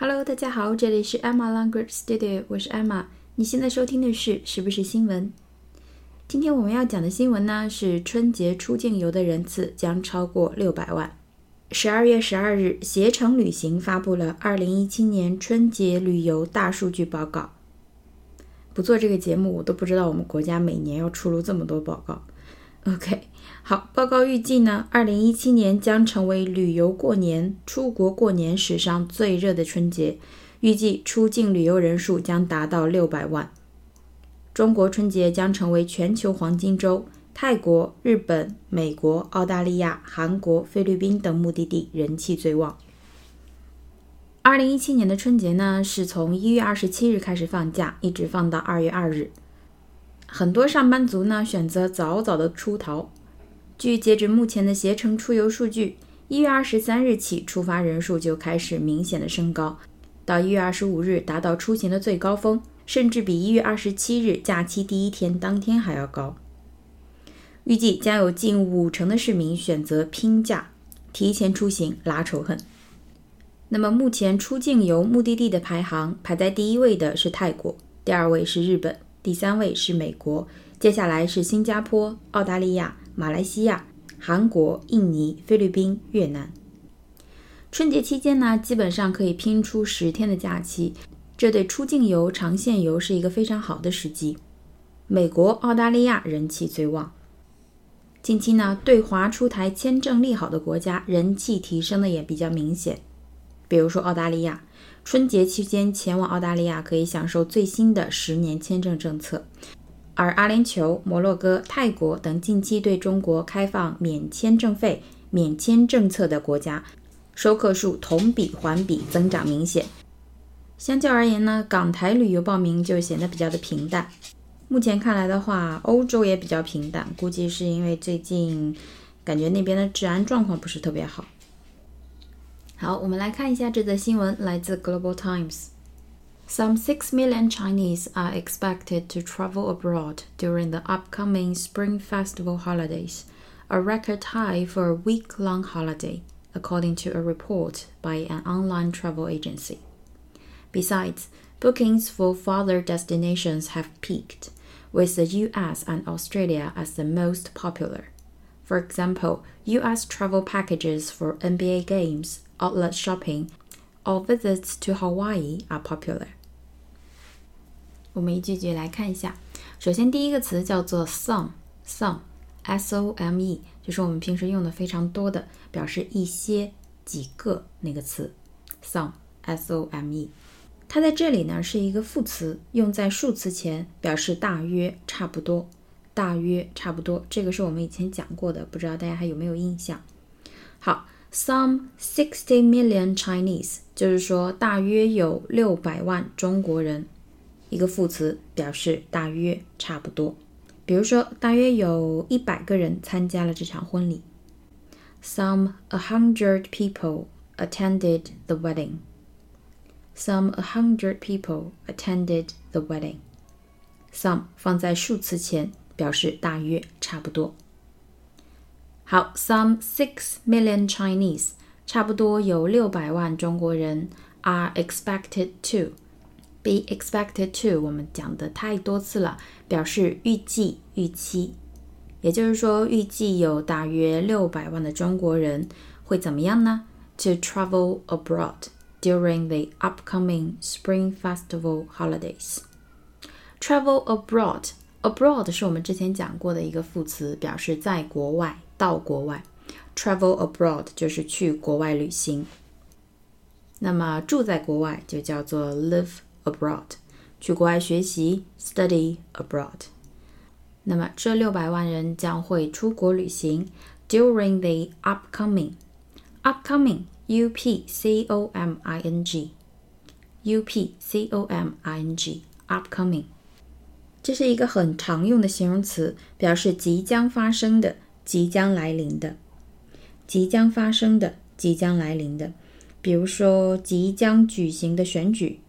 Hello，大家好，这里是 Emma Language Studio，我是 Emma。你现在收听的是是不是新闻？今天我们要讲的新闻呢是春节出境游的人次将超过六百万。十二月十二日，携程旅行发布了二零一七年春节旅游大数据报告。不做这个节目，我都不知道我们国家每年要出炉这么多报告。OK，好，报告预计呢，二零一七年将成为旅游过年、出国过年史上最热的春节，预计出境旅游人数将达到六百万。中国春节将成为全球黄金周，泰国、日本、美国、澳大利亚、韩国、菲律宾等目的地人气最旺。二零一七年的春节呢，是从一月二十七日开始放假，一直放到二月二日。很多上班族呢选择早早的出逃。据截止目前的携程出游数据，一月二十三日起出发人数就开始明显的升高，到一月二十五日达到出行的最高峰，甚至比一月二十七日假期第一天当天还要高。预计将有近五成的市民选择拼假，提前出行拉仇恨。那么目前出境游目的地的排行，排在第一位的是泰国，第二位是日本，第三位是美国，接下来是新加坡、澳大利亚、马来西亚、韩国、印尼、菲律宾、越南。春节期间呢，基本上可以拼出十天的假期，这对出境游、长线游是一个非常好的时机。美国、澳大利亚人气最旺。近期呢，对华出台签证利好的国家，人气提升的也比较明显。比如说澳大利亚，春节期间前往澳大利亚可以享受最新的十年签证政策，而阿联酋、摩洛哥、泰国等近期对中国开放免签证费免签政策的国家，收客数同比环比增长明显。相较而言呢，港台旅游报名就显得比较的平淡。目前看来的话，欧洲也比较平淡，估计是因为最近感觉那边的治安状况不是特别好。好，我们来看一下这则新闻，来自 Global Times。Some 6 million Chinese are expected to travel abroad during the upcoming Spring Festival holidays, a record high for a week long holiday, according to a report by an online travel agency. Besides, bookings for farther destinations have peaked, with the US and Australia as the most popular. For example, US travel packages for NBA games outlet shopping, or visits to Hawaii are popular. 我们一句句来看一下。首先，第一个词叫做 some，some，s o m e，就是我们平时用的非常多的，表示一些、几个那个词，some，s o m e。它在这里呢是一个副词，用在数词前，表示大约、差不多、 大约、差不多。这个是我们以前讲过的，不知道大家还有没有印象？好。Some sixty million Chinese，就是说大约有六百万中国人。一个副词表示大约差不多。比如说，大约有一百个人参加了这场婚礼。Some a hundred people attended the wedding. Some a hundred people attended the wedding. Some 放在数词前， 表示大约差不多。好，some six million Chinese，差不多有六百万中国人 are expected to be expected to。我们讲的太多次了，表示预计、预期。也就是说，预计有大约六百万的中国人会怎么样呢？To travel abroad during the upcoming Spring Festival holidays. Travel abroad. Abroad 是我们之前讲过的一个副词，表示在国外。到国外，travel abroad 就是去国外旅行。那么住在国外就叫做 live abroad，去国外学习 study abroad。那么这六百万人将会出国旅行 during the upcoming upcoming u p c o m i n g u p c o m i n g upcoming， 这是一个很常用的形容词，表示即将发生的。即将来临的，即将发生的，即将来临的，比如说即将举行的选举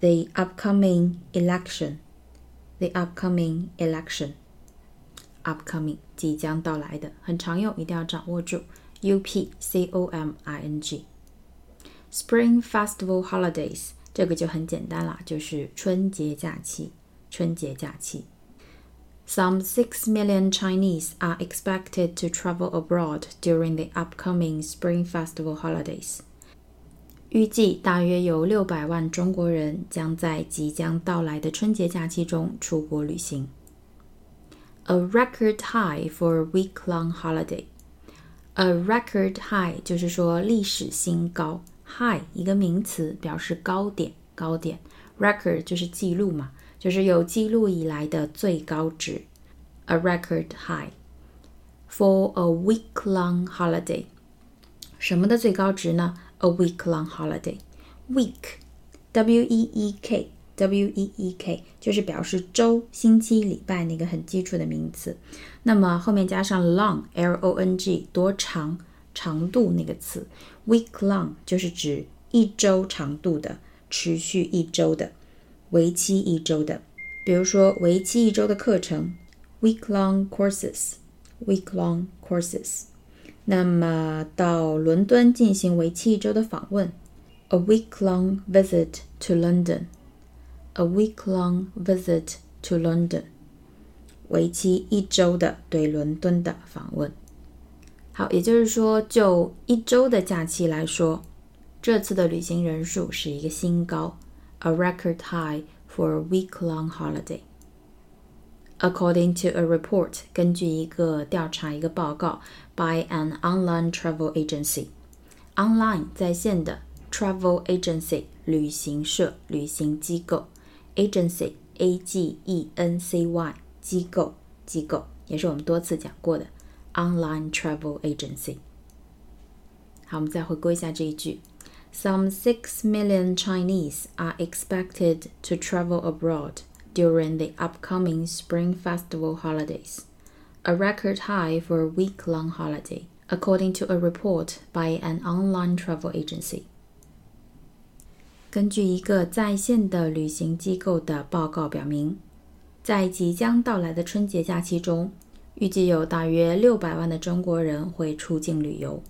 ，the upcoming election，the upcoming election，upcoming 即将到来的，很常用，一定要掌握住，u p c o m i n g。Spring Festival holidays，这个就很简单了，就是春节假期。春节假期。Some six million Chinese are expected to travel abroad during the upcoming Spring Festival holidays. 预计大约有六百万中国人将在即将到来的春节假期中出国旅行。A record high for a week-long holiday. A record high 就是说历史新高，high 一个名词表示高点，高点。Record 就是记录嘛， 就是有记录以来的最高值。A record high for a week-long holiday. 什么的最高值呢？a week long holiday. Week, W E E K, W E E K 就是表示周、星期、礼拜那个很基础的名词。那么后面加上 long, L O N G，多长、长度那个词。Week long 就是指一周长度的，持续一周的，为期一周的。比如说为期一周的课程，week long courses, week long courses。那么到伦敦进行为期一周的访问，a week-long visit to London，a week-long visit to London，为期一周的对伦敦的访问。好，也就是说，就一周的假期来说，这次的旅行人数是一个新高 ，a record high for a week-long holiday。According to a report，根据一个调查一个报告，by an online travel agency，online 在线的 travel agency 旅行社旅行机构 agency a g e n c y 机构机构也是我们多次讲过的 online travel agency。好，我们再回顾一下这一句 ：Some six million Chinese are expected to travel abroad during the upcoming Spring Festival holidays, a record high for a week long holiday, according to a report by an online travel agency. 根据一个在线的旅行机构的报告表明，在即将到来的春节假期中，预计有大约六百万的中国人会出境旅游，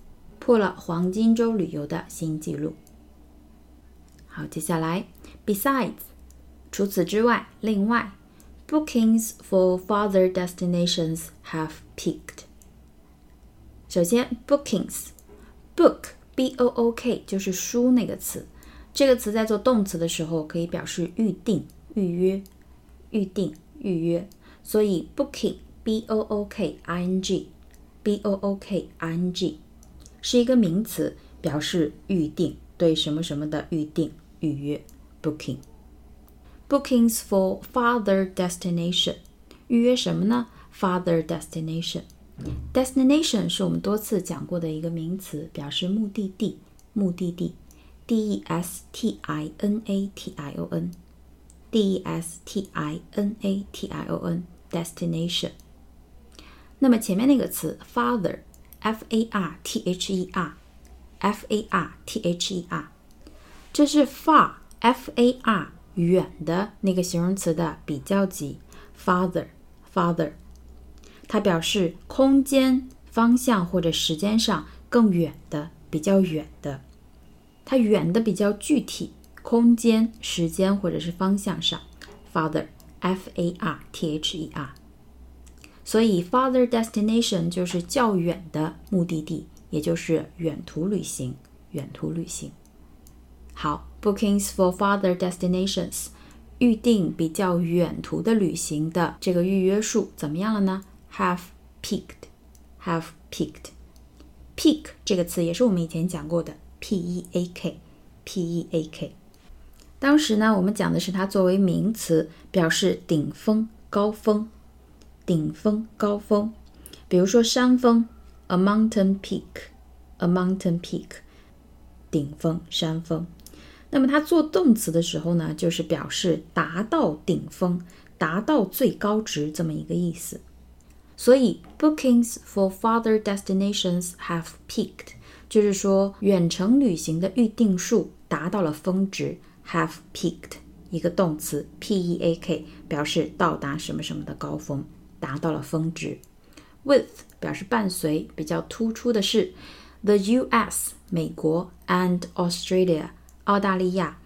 破了黄金周旅游的新纪录。好，接下来，besides。除此之外，另外，bookings for farther destinations have peaked。首先，bookings，book b o o k 就是书那个词，这个词在做动词的时候可以表示预定、预约、预定、预约，所以 booking b o o k i n g b o o k i n g 是一个名词，表示预定，对什么什么的预定、预约，booking。Bookings for father destination，预约什么呢？father destination，destination 是我们多次讲过的一个名词，表示目的地，目的地。D E S T I N A T I O N，D E S T I N A T I O N，destination。那么前面那个词 father farther, farther，这是 far，F A R。远的那个形容词的比较级，farther，farther，它表示空间、方向或者时间上更远的、比较远的。它远的比较具体，空间、时间或者是方向上，farther，f-a-r-t-h-e-r。所以，farther destination 就是较远的目的地，也就是远途旅行，远途旅行。好，bookings for farther destinations，预定比较远途的旅行的这个预约数怎么样了呢？Have peaked，have peaked。peak 这个词也是我们以前讲过的，p-e-a-k，p-e-a-k。当时呢，我们讲的是它作为名词，表示顶峰、高峰、顶峰、高峰。比如说山峰，a mountain peak，a mountain peak，顶峰、山峰。那么它做动词的时候呢，就是表示达到顶峰、达到最高值这么一个意思。所以，bookings for farther destinations have peaked，就是说远程旅行的预订数达到了峰值。have peaked，一个动词，p-e-a-k，表示到达什么什么的高峰，达到了峰值。with 表示伴随，比较突出的是。 the U.S. 美国 and Australia 澳大利亚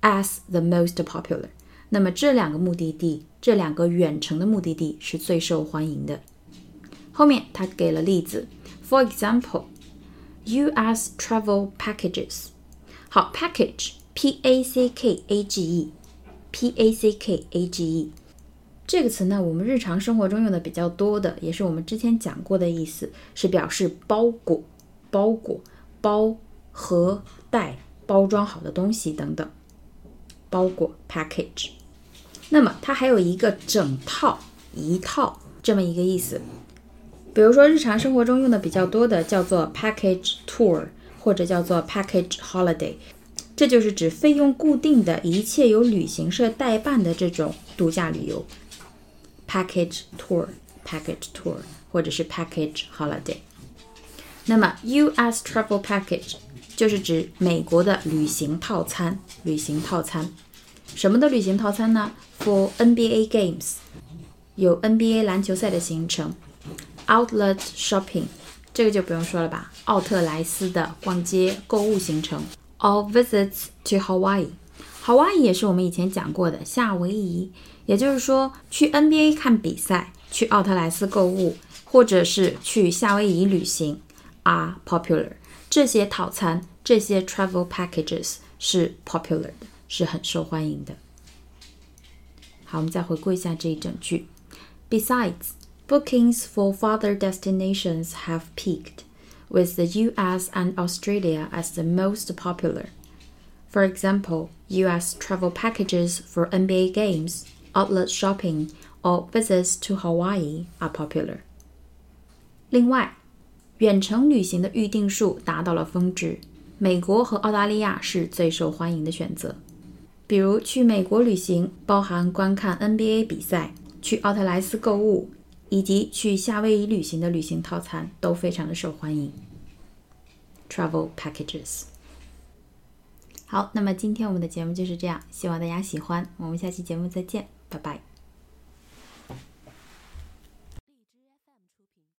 as the most popular。那么这两个目的地，这两个远程的目的地是最受欢迎的。后面他给了例子，For example, U.S. travel packages。好，package，p a c k a g e，p a c k a g e， 这个词呢，我们日常生活中用的比较多的，也是我们之前讲过的意思，是表示包裹、包裹、包、和、袋、包装好的东西等等。包裹 package，那么它还有一个整套、一套这么一个意思。比如说，日常生活中用的比较多的叫做 package tour，或者叫做 package holiday，这就是指费用固定的一切由旅行社代办的这种度假旅游。package tour，package tour，或者是 package holiday。那么 U.S. travel package 就是指美国的旅行套餐，旅行套餐。什么的旅行套餐呢？For NBA games，有 NBA 篮球赛的行程。Outlet shopping，这个就不用说了吧。奥特莱斯的逛街购物行程。All visits to Hawaii，Hawaii 也是我们以前讲过的夏威夷。也就是说，去 NBA 看比赛，去奥特莱斯购物，或者是去夏威夷旅行，are popular。这些套餐，这些 travel packages 是 popular 的，是很受欢迎的。好，我们再回顾一下这一整句。Besides。Bookings for farther destinations have peaked, with the US and Australia as the most popular. For example, US travel packages for NBA games, outlet shopping, or visits to Hawaii are popular. 另外，远程旅行的预订数达到了峰值，美国和澳大利亚是最受欢迎的选择。比如去美国旅行，包含观看 NBA 比赛，去奥特莱斯购物，以及去夏威夷旅行的旅行套餐都非常的受欢迎。Travel packages。 好，那么今天我们的节目就是这样，希望大家喜欢。我们下期节目再见，拜拜。